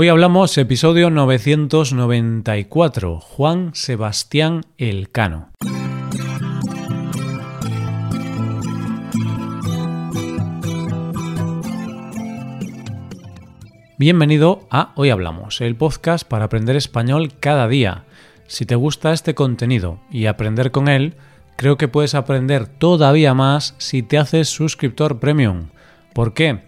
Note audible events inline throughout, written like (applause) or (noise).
Hoy hablamos episodio 994, Juan Sebastián Elcano. Bienvenido a Hoy Hablamos, el podcast para aprender español cada día. Si te gusta este contenido y aprender con él, creo que puedes aprender todavía más si te haces suscriptor premium. ¿Por qué?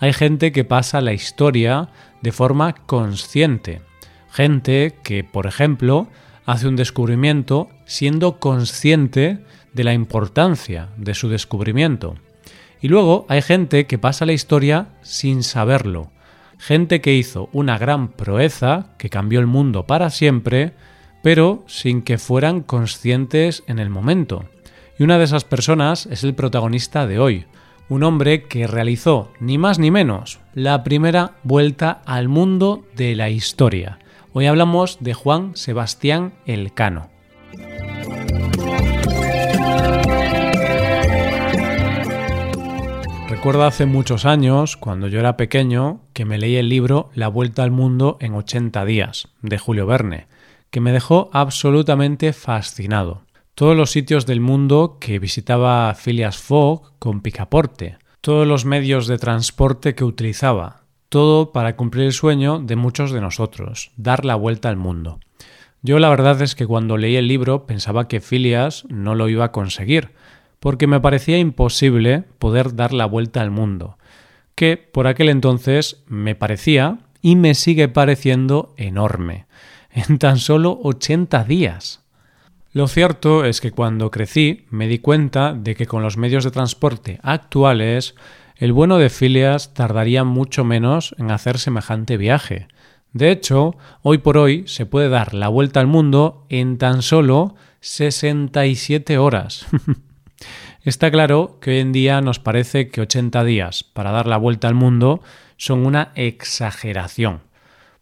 Hay gente que pasa la historia de forma consciente. Gente que, por ejemplo, hace un descubrimiento siendo consciente de la importancia de su descubrimiento. Y luego hay gente que pasa la historia sin saberlo. Gente que hizo una gran proeza, que cambió el mundo para siempre, pero sin que fueran conscientes en el momento. Y una de esas personas es el protagonista de hoy, un hombre que realizó ni más ni menos la primera vuelta al mundo de la historia. Hoy hablamos de Juan Sebastián Elcano. Recuerdo hace muchos años, cuando yo era pequeño, que me leí el libro La Vuelta al Mundo en 80 días, de Julio Verne, que me dejó absolutamente fascinado todos los sitios del mundo que visitaba Phileas Fogg con picaporte, todos los medios de transporte que utilizaba, todo para cumplir el sueño de muchos de nosotros, dar la vuelta al mundo. Yo la verdad es que cuando leí el libro pensaba que Phileas no lo iba a conseguir, porque me parecía imposible poder dar la vuelta al mundo, que por aquel entonces me parecía y me sigue pareciendo enorme, en tan solo 80 días. Lo cierto es que cuando crecí me di cuenta de que con los medios de transporte actuales el bueno de Phileas tardaría mucho menos en hacer semejante viaje. De hecho, hoy por hoy se puede dar la vuelta al mundo en tan solo 67 horas. (laughs) Está claro que hoy en día nos parece que 80 días para dar la vuelta al mundo son una exageración,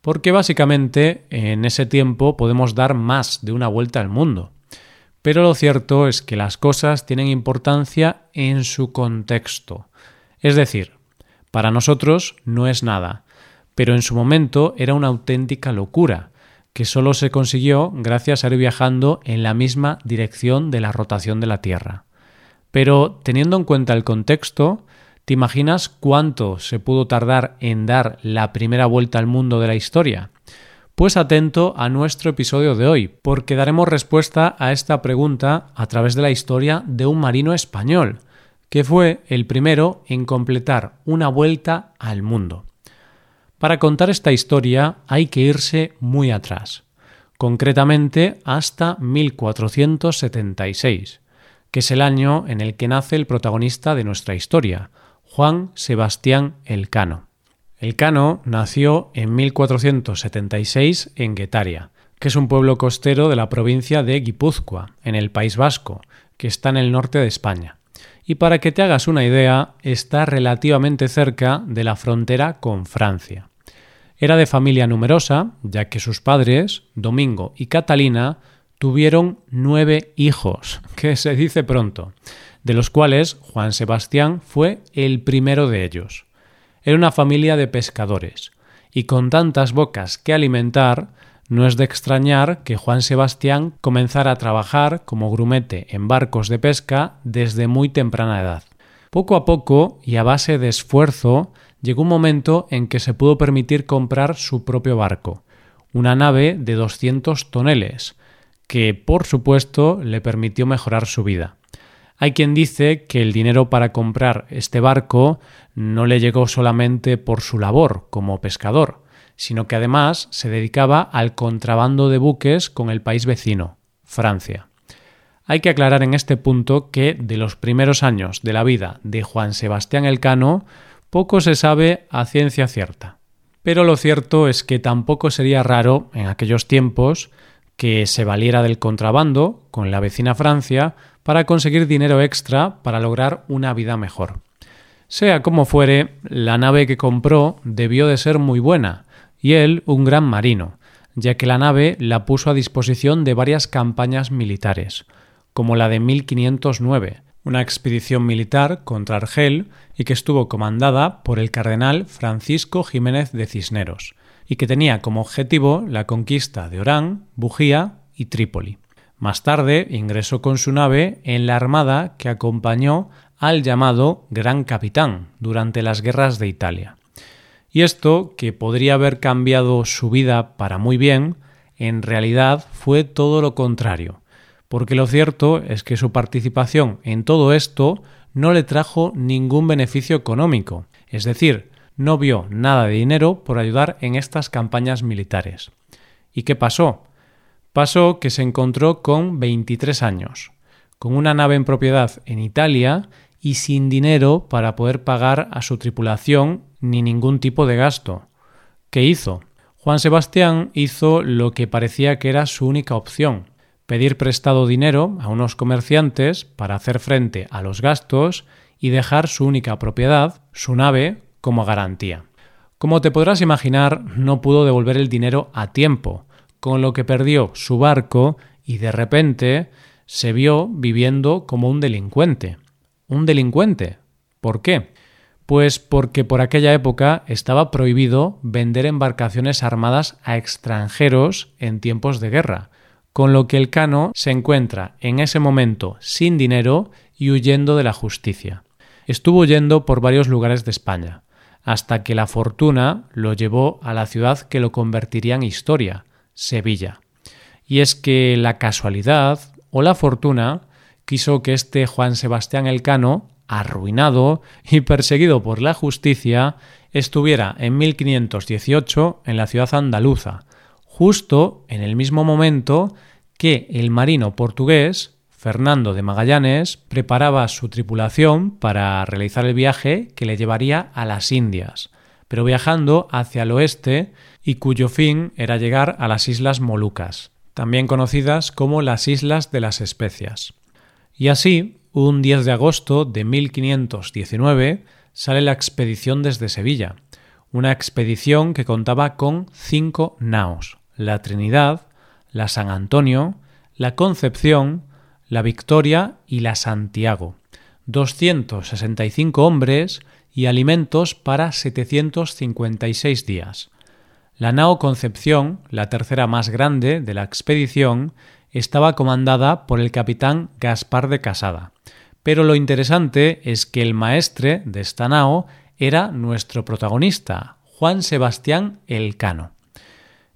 porque básicamente en ese tiempo podemos dar más de una vuelta al mundo. Pero lo cierto es que las cosas tienen importancia en su contexto. Es decir, para nosotros no es nada, pero en su momento era una auténtica locura, que solo se consiguió gracias a ir viajando en la misma dirección de la rotación de la Tierra. Pero teniendo en cuenta el contexto, ¿te imaginas cuánto se pudo tardar en dar la primera vuelta al mundo de la historia? Pues atento a nuestro episodio de hoy, porque daremos respuesta a esta pregunta a través de la historia de un marino español, que fue el primero en completar una vuelta al mundo. Para contar esta historia hay que irse muy atrás, concretamente hasta 1476, que es el año en el que nace el protagonista de nuestra historia, Juan Sebastián Elcano. Elcano nació en 1476 en Guetaria, que es un pueblo costero de la provincia de Guipúzcoa, en el País Vasco, que está en el norte de España. Y para que te hagas una idea, está relativamente cerca de la frontera con Francia. Era de familia numerosa, ya que sus padres, Domingo y Catalina, tuvieron nueve hijos, (laughs) que se dice pronto, de los cuales Juan Sebastián fue el primero de ellos. Era una familia de pescadores, y con tantas bocas que alimentar, no es de extrañar que Juan Sebastián comenzara a trabajar como grumete en barcos de pesca desde muy temprana edad. Poco a poco y a base de esfuerzo, llegó un momento en que se pudo permitir comprar su propio barco, una nave de 200 toneles, que por supuesto le permitió mejorar su vida. Hay quien dice que el dinero para comprar este barco no le llegó solamente por su labor como pescador, sino que además se dedicaba al contrabando de buques con el país vecino, Francia. Hay que aclarar en este punto que de los primeros años de la vida de Juan Sebastián Elcano poco se sabe a ciencia cierta. Pero lo cierto es que tampoco sería raro en aquellos tiempos que se valiera del contrabando con la vecina Francia para conseguir dinero extra para lograr una vida mejor. Sea como fuere, la nave que compró debió de ser muy buena, y él un gran marino, ya que la nave la puso a disposición de varias campañas militares, como la de 1509, una expedición militar contra Argel y que estuvo comandada por el cardenal Francisco Jiménez de Cisneros, y que tenía como objetivo la conquista de Orán, Bujía y Trípoli. Más tarde ingresó con su nave en la armada que acompañó al llamado Gran Capitán durante las guerras de Italia. Y esto, que podría haber cambiado su vida para muy bien, en realidad fue todo lo contrario, porque lo cierto es que su participación en todo esto no le trajo ningún beneficio económico, es decir, no vio nada de dinero por ayudar en estas campañas militares. ¿Y qué pasó? Pasó que se encontró con 23 años, con una nave en propiedad en Italia y sin dinero para poder pagar a su tripulación ni ningún tipo de gasto. ¿Qué hizo? Juan Sebastián hizo lo que parecía que era su única opción, pedir prestado dinero a unos comerciantes para hacer frente a los gastos y dejar su única propiedad, su nave, como garantía. Como te podrás imaginar, no pudo devolver el dinero a tiempo, con lo que perdió su barco y de repente se vio viviendo como un delincuente. ¿Un delincuente? ¿Por qué? Pues porque por aquella época estaba prohibido vender embarcaciones armadas a extranjeros en tiempos de guerra, con lo que el cano se encuentra en ese momento sin dinero y huyendo de la justicia. Estuvo huyendo por varios lugares de España, hasta que la fortuna lo llevó a la ciudad que lo convertiría en historia, Sevilla. Y es que la casualidad o la fortuna quiso que este Juan Sebastián Elcano, arruinado y perseguido por la justicia, estuviera en 1518 en la ciudad andaluza, justo en el mismo momento que el marino portugués Fernando de Magallanes preparaba su tripulación para realizar el viaje que le llevaría a las Indias, pero viajando hacia el oeste y cuyo fin era llegar a las Islas Molucas, también conocidas como las Islas de las Especias. Y así, un 10 de agosto de 1519, sale la expedición desde Sevilla, una expedición que contaba con cinco naos, la Trinidad, la San Antonio, la Concepción, la Victoria y la Santiago, 265 hombres y alimentos para 756 días. La nao Concepción, la tercera más grande de la expedición, estaba comandada por el capitán Gaspar de Casada. Pero lo interesante es que el maestre de esta nao era nuestro protagonista, Juan Sebastián Elcano.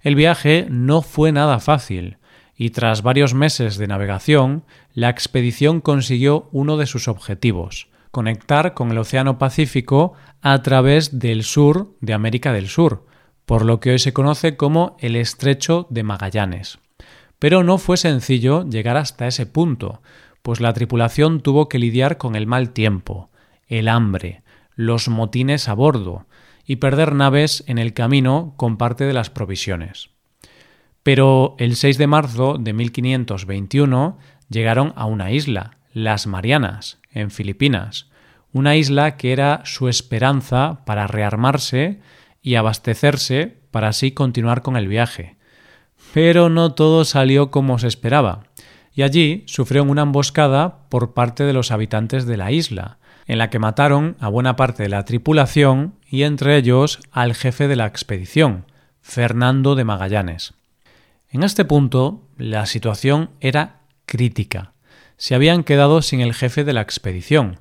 El viaje no fue nada fácil, y tras varios meses de navegación, la expedición consiguió uno de sus objetivos, conectar con el Océano Pacífico a través del sur de América del Sur, por lo que hoy se conoce como el Estrecho de Magallanes. Pero no fue sencillo llegar hasta ese punto, pues la tripulación tuvo que lidiar con el mal tiempo, el hambre, los motines a bordo y perder naves en el camino con parte de las provisiones. Pero el 6 de marzo de 1521 llegaron a una isla, las Marianas, en Filipinas, una isla que era su esperanza para rearmarse y abastecerse para así continuar con el viaje, pero no todo salió como se esperaba, y allí sufrieron una emboscada por parte de los habitantes de la isla, en la que mataron a buena parte de la tripulación y entre ellos al jefe de la expedición, Fernando de Magallanes. En este punto, la situación era crítica. Se habían quedado sin el jefe de la expedición.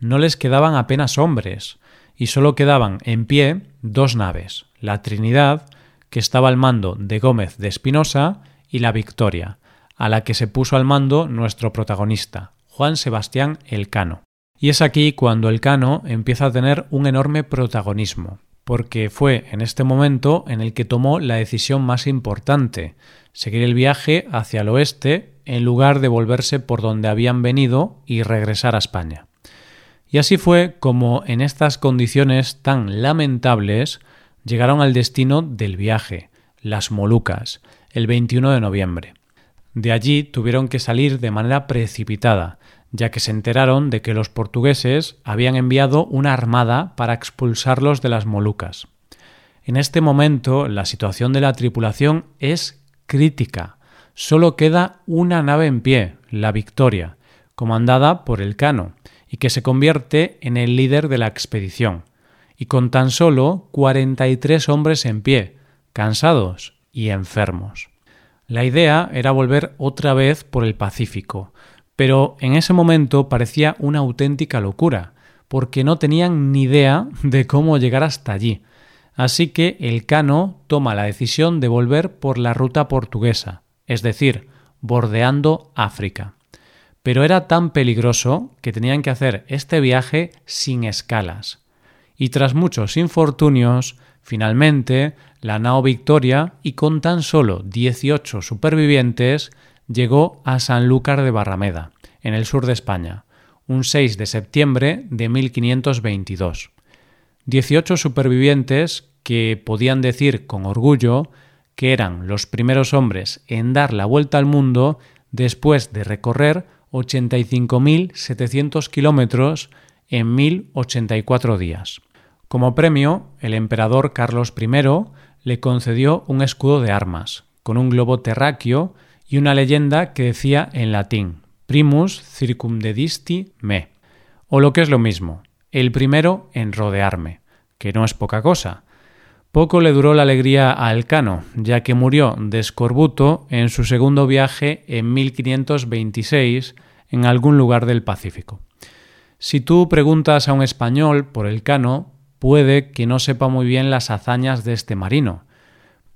No les quedaban apenas hombres, y solo quedaban en pie dos naves, la Trinidad que estaba al mando de Gómez de Espinosa, y la Victoria, a la que se puso al mando nuestro protagonista, Juan Sebastián Elcano. Y es aquí cuando Elcano empieza a tener un enorme protagonismo, porque fue en este momento en el que tomó la decisión más importante, seguir el viaje hacia el oeste en lugar de volverse por donde habían venido y regresar a España. Y así fue como en estas condiciones tan lamentables llegaron al destino del viaje, las Molucas, el 21 de noviembre. De allí tuvieron que salir de manera precipitada, ya que se enteraron de que los portugueses habían enviado una armada para expulsarlos de las Molucas. En este momento la situación de la tripulación es crítica. Solo queda una nave en pie, la Victoria, comandada por el Cano, y que se convierte en el líder de la expedición, y con tan solo 43 hombres en pie, cansados y enfermos. La idea era volver otra vez por el Pacífico, pero en ese momento parecía una auténtica locura, porque no tenían ni idea (laughs) de cómo llegar hasta allí. Así que el Cano toma la decisión de volver por la ruta portuguesa, es decir, bordeando África. Pero era tan peligroso que tenían que hacer este viaje sin escalas. Y tras muchos infortunios, finalmente, la nao Victoria, y con tan solo 18 supervivientes, llegó a Sanlúcar de Barrameda, en el sur de España, un 6 de septiembre de 1522. 18 supervivientes que podían decir con orgullo que eran los primeros hombres en dar la vuelta al mundo después de recorrer 85.700 kilómetros en 1084 días. Como premio, el emperador Carlos I le concedió un escudo de armas, con un globo terráqueo y una leyenda que decía en latín Primus circumdedisti me, o lo que es lo mismo, el primero en rodearme, que no es poca cosa. Poco le duró la alegría a Elcano, ya que murió de escorbuto en su segundo viaje en 1526 en algún lugar del Pacífico. Si tú preguntas a un español por Elcano, puede que no sepa muy bien las hazañas de este marino,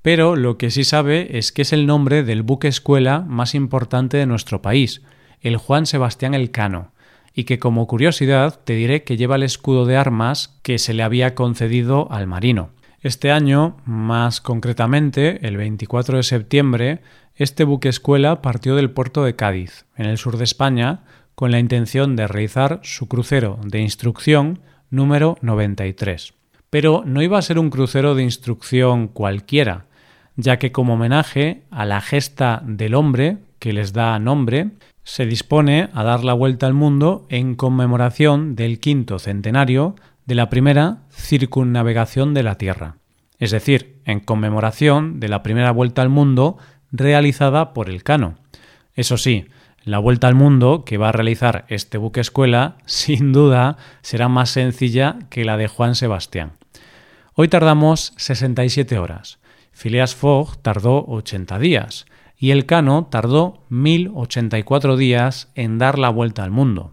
pero lo que sí sabe es que es el nombre del buque escuela más importante de nuestro país, el Juan Sebastián Elcano, y que como curiosidad te diré que lleva el escudo de armas que se le había concedido al marino. Este año, más concretamente, el 24 de septiembre, este buque escuela partió del puerto de Cádiz, en el sur de España, con la intención de realizar su crucero de instrucción número 93. Pero no iba a ser un crucero de instrucción cualquiera, ya que como homenaje a la gesta del hombre, que les da nombre, se dispone a dar la vuelta al mundo en conmemoración del quinto centenario de la primera circunnavegación de la Tierra, es decir, en conmemoración de la primera vuelta al mundo realizada por el Cano. Eso sí, la vuelta al mundo que va a realizar este buque escuela, (laughs) sin duda, será más sencilla que la de Juan Sebastián. Hoy tardamos 67 horas. Phileas Fogg tardó 80 días y el Cano tardó 1084 días en dar la vuelta al mundo.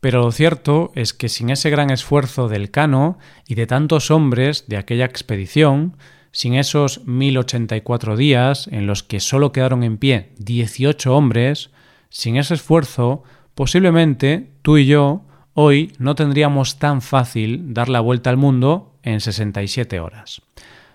Pero lo cierto es que sin ese gran esfuerzo del Cano y de tantos hombres de aquella expedición, sin esos 1084 días en los que solo quedaron en pie 18 hombres, sin ese esfuerzo, posiblemente tú y yo hoy no tendríamos tan fácil dar la vuelta al mundo en 67 horas.